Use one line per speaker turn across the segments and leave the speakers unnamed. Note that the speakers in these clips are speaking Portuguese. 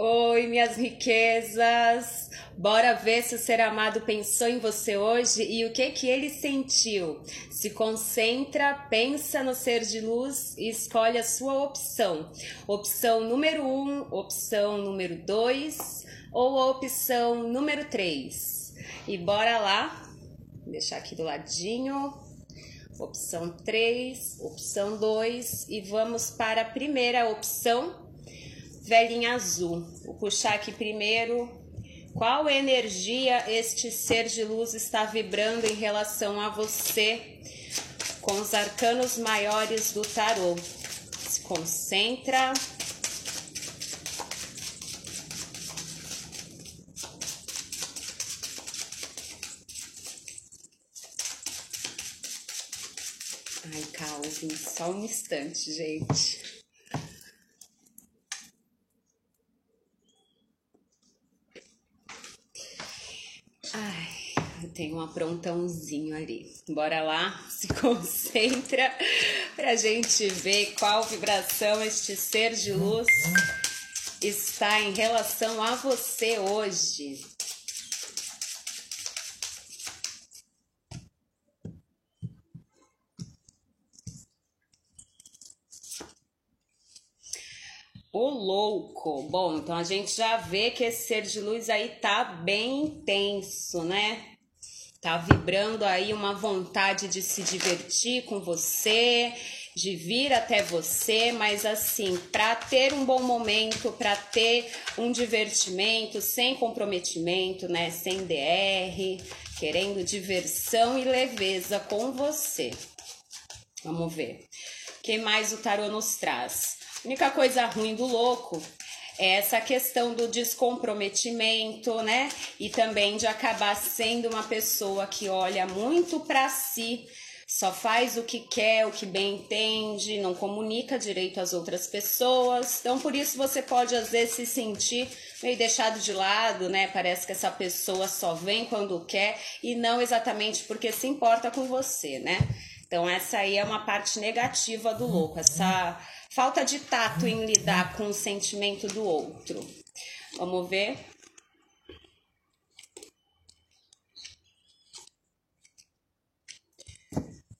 Oi, minhas riquezas! Bora ver se o ser amado pensou em você hoje e o que que ele sentiu. Se concentra, pensa no ser de luz e escolhe a sua opção. Opção número 1, um, opção número 2 ou opção número 3. E bora lá, Vou deixar aqui do ladinho. Opção 3, opção 2 e vamos para a primeira opção velhinha azul. Vou puxar aqui primeiro. Qual energia este ser de luz está vibrando em relação a você com os arcanos maiores do tarô? Se concentra. Ai, Calvin, só um instante, gente. Tem um aprontãozinho ali. Bora lá, se concentra pra gente ver qual vibração este ser de luz está em relação a você hoje. O louco. Bom, então a gente já vê que esse ser de luz aí tá bem intenso, né? Tá vibrando aí uma vontade de se divertir com você, de vir até você, mas assim, para ter um bom momento, para ter um divertimento sem comprometimento, né, sem DR, querendo diversão e leveza com você. Vamos ver. O que mais o tarô nos traz? A única coisa ruim do louco essa questão do descomprometimento, né? E também de acabar sendo uma pessoa que olha muito para si, só faz o que quer, o que bem entende, não comunica direito às outras pessoas. Então, por isso você pode às vezes se sentir meio deixado de lado, né? Parece que essa pessoa só vem quando quer e não exatamente porque se importa com você, né? Então, essa aí é uma parte negativa do louco, essa Falta de tato em lidar com o sentimento do outro. Vamos ver?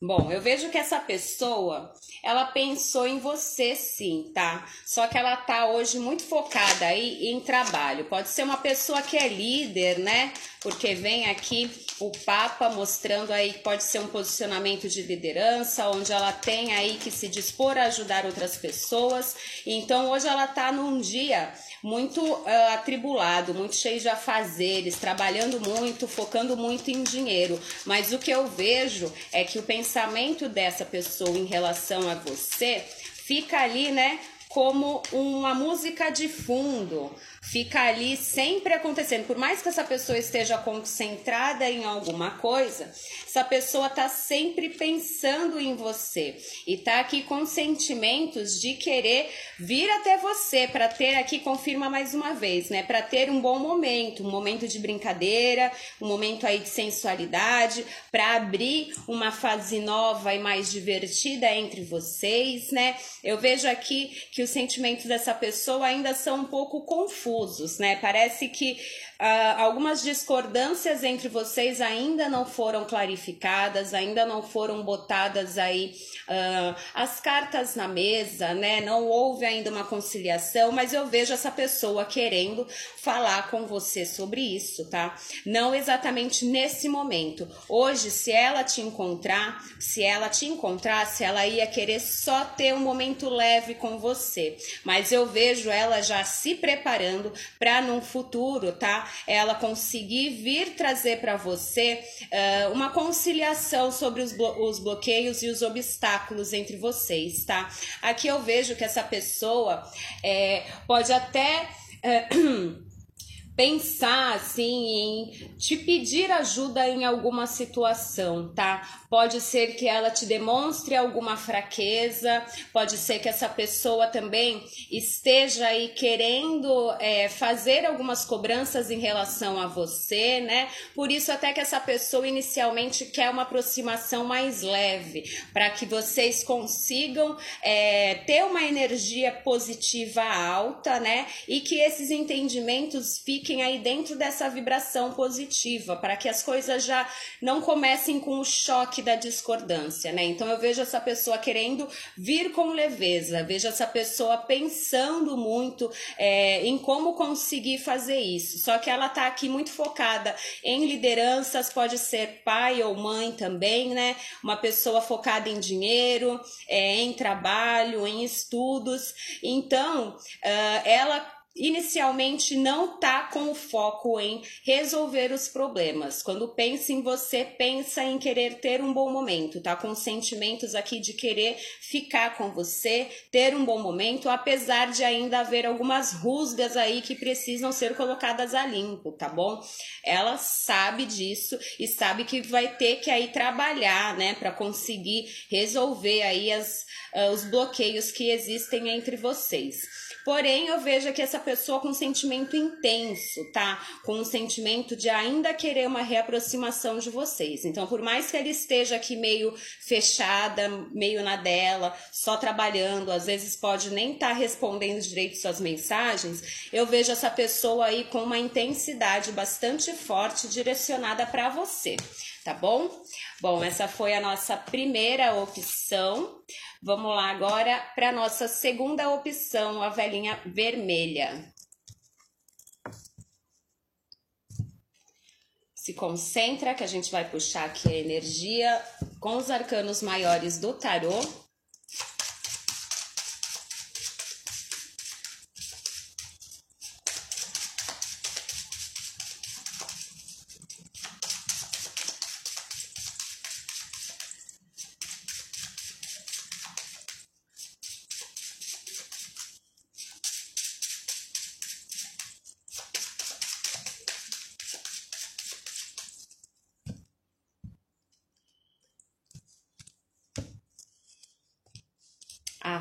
Bom, eu vejo que essa pessoa, ela pensou em você sim, tá? Só que ela tá hoje muito focada aí em trabalho. Pode ser uma pessoa que é líder, né? Porque vem aqui o Papa mostrando aí que pode ser um posicionamento de liderança, onde ela tem aí que se dispor a ajudar outras pessoas. Então hoje ela tá num dia muito uh, atribulado, muito cheio de afazeres, trabalhando muito, focando muito em dinheiro. Mas o que eu vejo é que o pensamento dessa pessoa em relação a você fica ali, né? Como uma música de fundo, fica ali sempre acontecendo. Por mais que essa pessoa esteja concentrada em alguma coisa, essa pessoa tá sempre pensando em você e tá aqui com sentimentos de querer vir até você para ter aqui confirma mais uma vez, né, para ter um bom momento, um momento de brincadeira, um momento aí de sensualidade, para abrir uma fase nova e mais divertida entre vocês, né? Eu vejo aqui que os sentimentos dessa pessoa ainda são um pouco confusos confusos, né? Parece que uh, algumas discordâncias entre vocês ainda não foram clarificadas, ainda não foram botadas aí uh, as cartas na mesa, né? Não houve ainda uma conciliação, mas eu vejo essa pessoa querendo falar com você sobre isso, tá? Não exatamente nesse momento. Hoje, se ela te encontrar, se ela te encontrasse, ela ia querer só ter um momento leve com você, mas eu vejo ela já se preparando para num futuro, tá? Ela conseguir vir trazer para você uh, uma conciliação sobre os, blo os bloqueios e os obstáculos entre vocês, tá? Aqui eu vejo que essa pessoa é, pode até. Uh, pensar assim em te pedir ajuda em alguma situação, tá? Pode ser que ela te demonstre alguma fraqueza, pode ser que essa pessoa também esteja aí querendo é, fazer algumas cobranças em relação a você, né? Por isso, até que essa pessoa inicialmente quer uma aproximação mais leve, para que vocês consigam é, ter uma energia positiva alta, né? E que esses entendimentos fiquem aí dentro dessa vibração positiva, para que as coisas já não comecem com o choque da discordância, né? Então eu vejo essa pessoa querendo vir com leveza, vejo essa pessoa pensando muito é, em como conseguir fazer isso. Só que ela tá aqui muito focada em lideranças, pode ser pai ou mãe também, né? Uma pessoa focada em dinheiro, é, em trabalho, em estudos. Então, uh, ela inicialmente não tá com o foco em resolver os problemas. Quando pensa em você, pensa em querer ter um bom momento, tá com sentimentos aqui de querer ficar com você, ter um bom momento, apesar de ainda haver algumas rusgas aí que precisam ser colocadas a limpo, tá bom? Ela sabe disso e sabe que vai ter que aí trabalhar, né, para conseguir resolver aí as, uh, os bloqueios que existem entre vocês. Porém, eu vejo que essa pessoa com um sentimento intenso, tá? Com um sentimento de ainda querer uma reaproximação de vocês. Então, por mais que ela esteja aqui meio fechada, meio na dela, só trabalhando, às vezes pode nem estar tá respondendo direito suas mensagens, eu vejo essa pessoa aí com uma intensidade bastante forte direcionada para você, tá bom? Bom, essa foi a nossa primeira opção. Vamos lá agora para nossa segunda opção, a velhinha vermelha. Se concentra que a gente vai puxar aqui a energia com os arcanos maiores do tarô.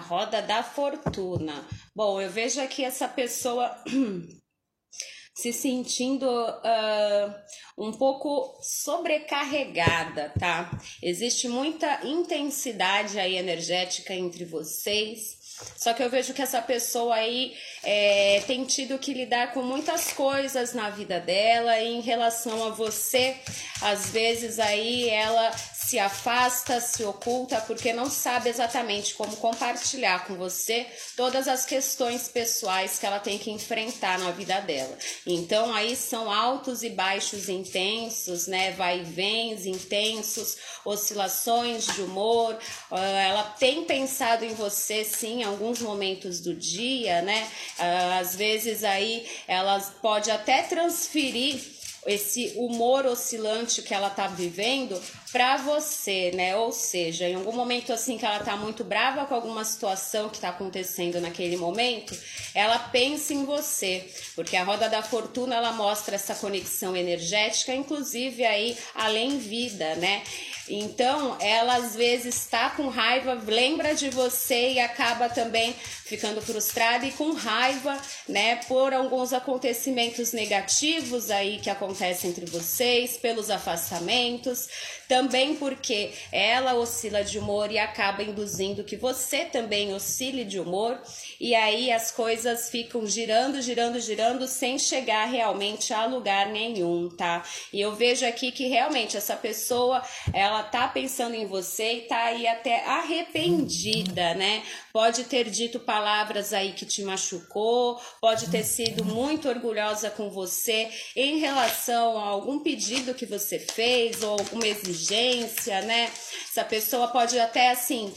Roda da fortuna. Bom, eu vejo aqui essa pessoa se sentindo uh, um pouco sobrecarregada, tá? Existe muita intensidade aí energética entre vocês. Só que eu vejo que essa pessoa aí é, tem tido que lidar com muitas coisas na vida dela e em relação a você, às vezes aí ela se afasta, se oculta, porque não sabe exatamente como compartilhar com você todas as questões pessoais que ela tem que enfrentar na vida dela. Então aí são altos e baixos intensos, né? Vai e vens intensos, oscilações de humor. Uh, ela tem pensado em você sim em alguns momentos do dia, né? Uh, às vezes aí ela pode até transferir esse humor oscilante que ela tá vivendo para você, né? Ou seja, em algum momento assim que ela tá muito brava com alguma situação que tá acontecendo naquele momento, ela pensa em você, porque a roda da fortuna ela mostra essa conexão energética, inclusive aí além vida, né? Então, ela às vezes está com raiva, lembra de você e acaba também ficando frustrada e com raiva, né, por alguns acontecimentos negativos aí que acontecem entre vocês, pelos afastamentos, também porque ela oscila de humor e acaba induzindo que você também oscile de humor, e aí as coisas ficam girando, girando, girando sem chegar realmente a lugar nenhum, tá? E eu vejo aqui que realmente essa pessoa, ela tá pensando em você e tá aí até arrependida, né? Pode ter dito palavras aí que te machucou, pode ter sido muito orgulhosa com você em relação a algum pedido que você fez ou alguma exigência, né? Essa pessoa pode até assim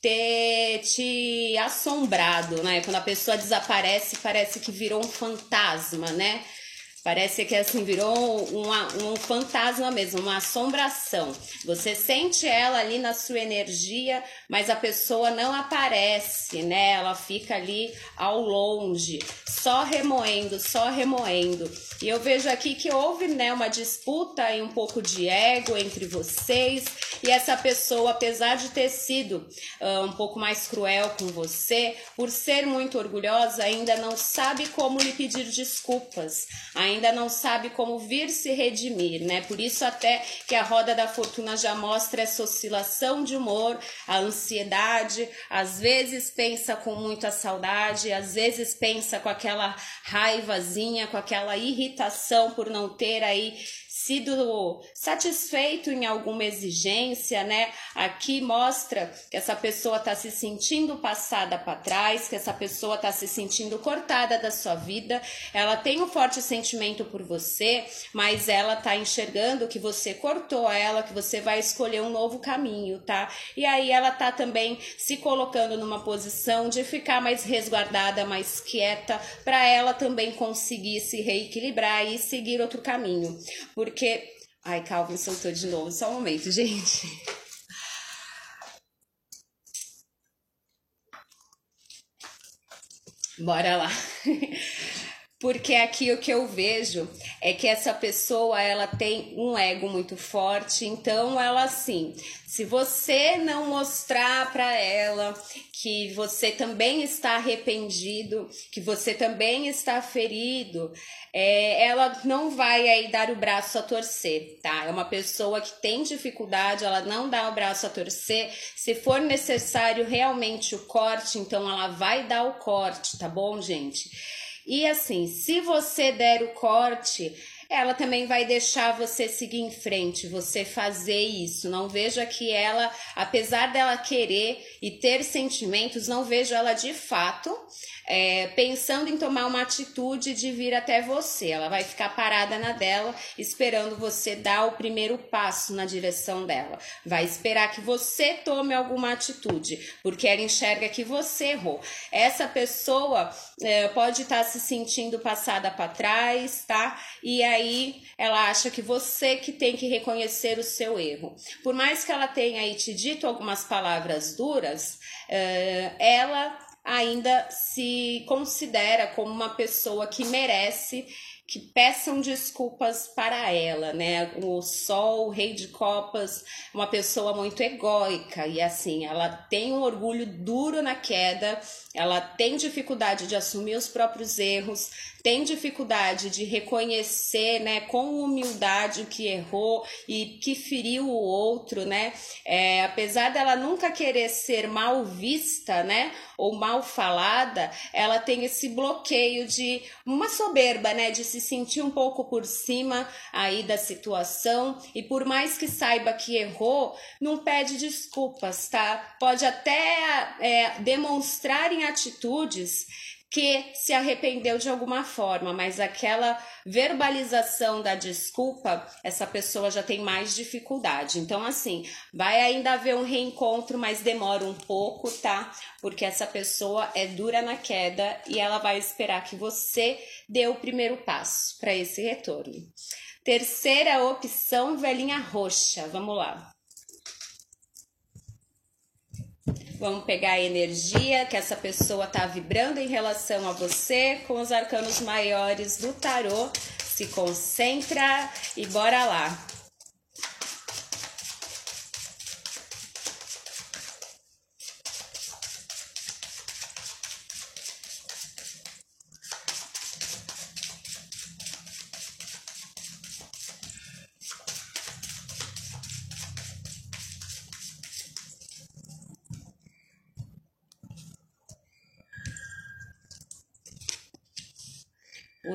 ter te assombrado, né? Quando a pessoa desaparece, parece que virou um fantasma, né? Parece que assim virou uma, um fantasma mesmo, uma assombração. Você sente ela ali na sua energia, mas a pessoa não aparece, né? Ela fica ali ao longe, só remoendo, só remoendo. E eu vejo aqui que houve, né, uma disputa e um pouco de ego entre vocês, e essa pessoa, apesar de ter sido uh, um pouco mais cruel com você, por ser muito orgulhosa, ainda não sabe como lhe pedir desculpas. Ainda ainda não sabe como vir se redimir, né? Por isso até que a roda da fortuna já mostra essa oscilação de humor, a ansiedade, às vezes pensa com muita saudade, às vezes pensa com aquela raivazinha, com aquela irritação por não ter aí sido satisfeito em alguma exigência, né? Aqui mostra que essa pessoa está se sentindo passada para trás, que essa pessoa está se sentindo cortada da sua vida. Ela tem um forte sentimento por você, mas ela está enxergando que você cortou ela, que você vai escolher um novo caminho, tá? E aí ela tá também se colocando numa posição de ficar mais resguardada, mais quieta, para ela também conseguir se reequilibrar e seguir outro caminho. Porque porque. Ai, Calvin soltou de novo. Só um momento, gente. Bora lá. Porque aqui o que eu vejo é que essa pessoa ela tem um ego muito forte, então ela assim, se você não mostrar para ela que você também está arrependido, que você também está ferido, é, ela não vai aí dar o braço a torcer, tá? É uma pessoa que tem dificuldade, ela não dá o braço a torcer. Se for necessário realmente o corte, então ela vai dar o corte, tá bom, gente? E assim, se você der o corte, ela também vai deixar você seguir em frente, você fazer isso. Não veja que ela, apesar dela querer e ter sentimentos, não vejo ela de fato é, pensando em tomar uma atitude de vir até você. Ela vai ficar parada na dela, esperando você dar o primeiro passo na direção dela. Vai esperar que você tome alguma atitude, porque ela enxerga que você errou. Essa pessoa é, pode estar tá se sentindo passada para trás, tá? E aí ela acha que você que tem que reconhecer o seu erro. Por mais que ela tenha aí te dito algumas palavras duras, é, ela ainda se considera como uma pessoa que merece que peçam desculpas para ela, né? O Sol, o Rei de Copas, uma pessoa muito egóica e assim, ela tem um orgulho duro na queda, ela tem dificuldade de assumir os próprios erros, tem dificuldade de reconhecer, né, com humildade o que errou e que feriu o outro, né? É, apesar dela nunca querer ser mal vista, né, ou mal falada, ela tem esse bloqueio de uma soberba, né, de se sentir um pouco por cima aí da situação e por mais que saiba que errou, não pede desculpas, tá? Pode até é, demonstrar em atitudes que se arrependeu de alguma forma, mas aquela verbalização da desculpa, essa pessoa já tem mais dificuldade. Então, assim, vai ainda haver um reencontro, mas demora um pouco, tá? Porque essa pessoa é dura na queda e ela vai esperar que você dê o primeiro passo para esse retorno. Terceira opção, velhinha roxa. Vamos lá. Vamos pegar a energia que essa pessoa está vibrando em relação a você com os arcanos maiores do tarô. Se concentra e bora lá.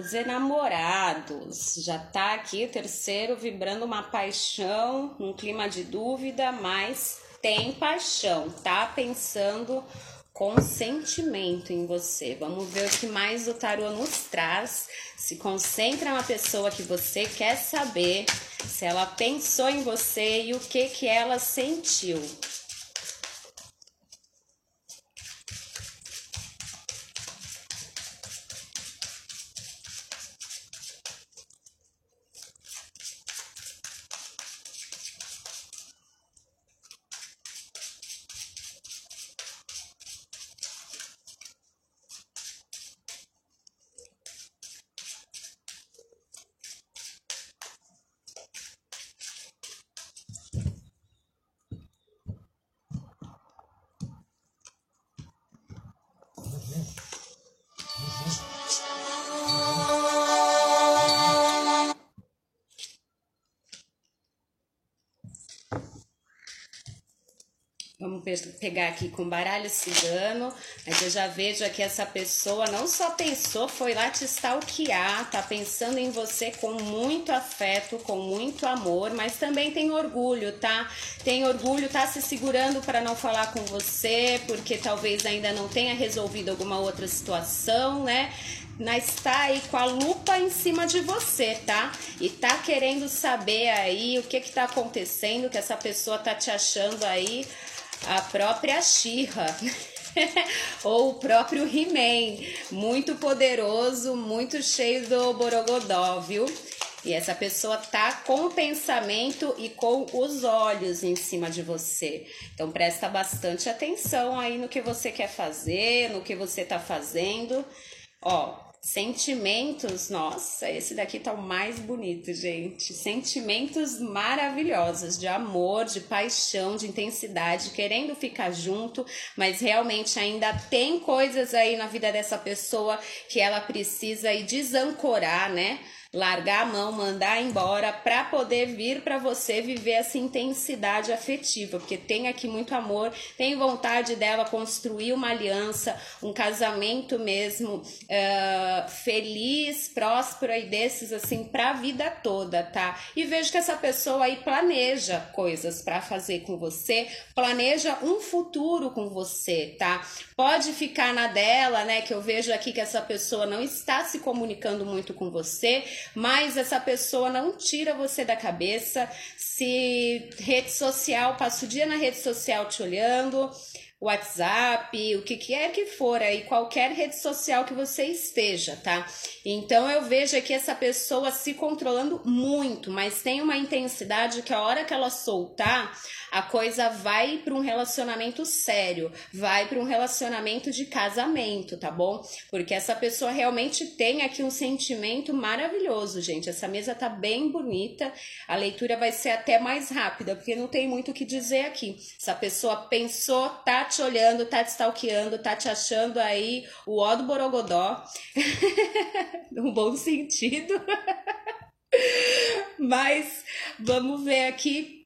Os enamorados, já tá aqui terceiro vibrando uma paixão, um clima de dúvida, mas tem paixão, tá pensando com sentimento em você. Vamos ver o que mais o tarô nos traz. Se concentra na pessoa que você quer saber, se ela pensou em você e o que que ela sentiu. Pegar aqui com baralho cigano, mas eu já vejo aqui essa pessoa não só pensou, foi lá te stalkear, tá pensando em você com muito afeto, com muito amor, mas também tem orgulho, tá? Tem orgulho, tá se segurando para não falar com você, porque talvez ainda não tenha resolvido alguma outra situação, né? mas está aí com a lupa em cima de você, tá? E tá querendo saber aí o que que tá acontecendo, que essa pessoa tá te achando aí a própria Xirra. ou o próprio He-Man, muito poderoso, muito cheio do borogodó, viu? E essa pessoa tá com o pensamento e com os olhos em cima de você. Então presta bastante atenção aí no que você quer fazer, no que você tá fazendo. Ó, Sentimentos, nossa, esse daqui tá o mais bonito, gente. Sentimentos maravilhosos de amor, de paixão, de intensidade, querendo ficar junto, mas realmente ainda tem coisas aí na vida dessa pessoa que ela precisa ir desancorar, né? Largar a mão, mandar embora para poder vir para você viver essa intensidade afetiva, porque tem aqui muito amor, tem vontade dela construir uma aliança, um casamento mesmo uh, feliz, próspero e desses assim para a vida toda, tá? E vejo que essa pessoa aí planeja coisas para fazer com você, planeja um futuro com você, tá? Pode ficar na dela, né? Que eu vejo aqui que essa pessoa não está se comunicando muito com você, mas essa pessoa não tira você da cabeça. Se rede social, passa o dia na rede social te olhando, WhatsApp, o que quer que for aí, qualquer rede social que você esteja, tá? Então eu vejo aqui essa pessoa se controlando muito, mas tem uma intensidade que a hora que ela soltar, a coisa vai para um relacionamento sério, vai para um relacionamento de casamento, tá bom? Porque essa pessoa realmente tem aqui um sentimento maravilhoso, gente. Essa mesa tá bem bonita. A leitura vai ser até mais rápida, porque não tem muito o que dizer aqui. Essa pessoa pensou, tá te olhando, tá te stalkeando, tá te achando aí o ó do borogodó. no bom sentido. Mas vamos ver aqui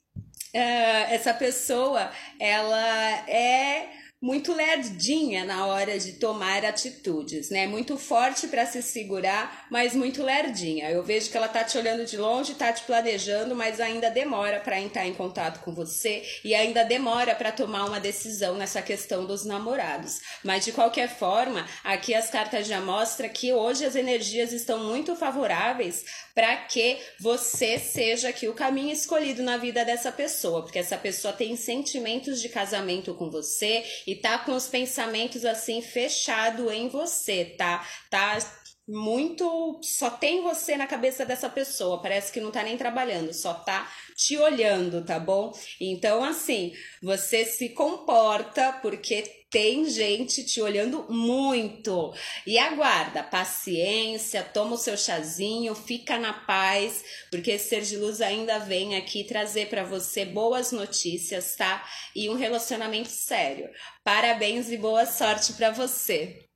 uh, essa pessoa ela é muito lerdinha na hora de tomar atitudes, né? Muito forte para se segurar, mas muito lerdinha. Eu vejo que ela tá te olhando de longe, tá te planejando, mas ainda demora para entrar em contato com você e ainda demora para tomar uma decisão nessa questão dos namorados. Mas de qualquer forma, aqui as cartas já mostram que hoje as energias estão muito favoráveis para que você seja aqui o caminho escolhido na vida dessa pessoa, porque essa pessoa tem sentimentos de casamento com você e tá com os pensamentos assim fechado em você, tá? Tá muito só tem você na cabeça dessa pessoa, parece que não tá nem trabalhando, só tá te olhando, tá bom? Então assim, você se comporta porque tem gente te olhando muito. E aguarda, paciência, toma o seu chazinho, fica na paz, porque esse ser de luz ainda vem aqui trazer para você boas notícias, tá? E um relacionamento sério. Parabéns e boa sorte para você.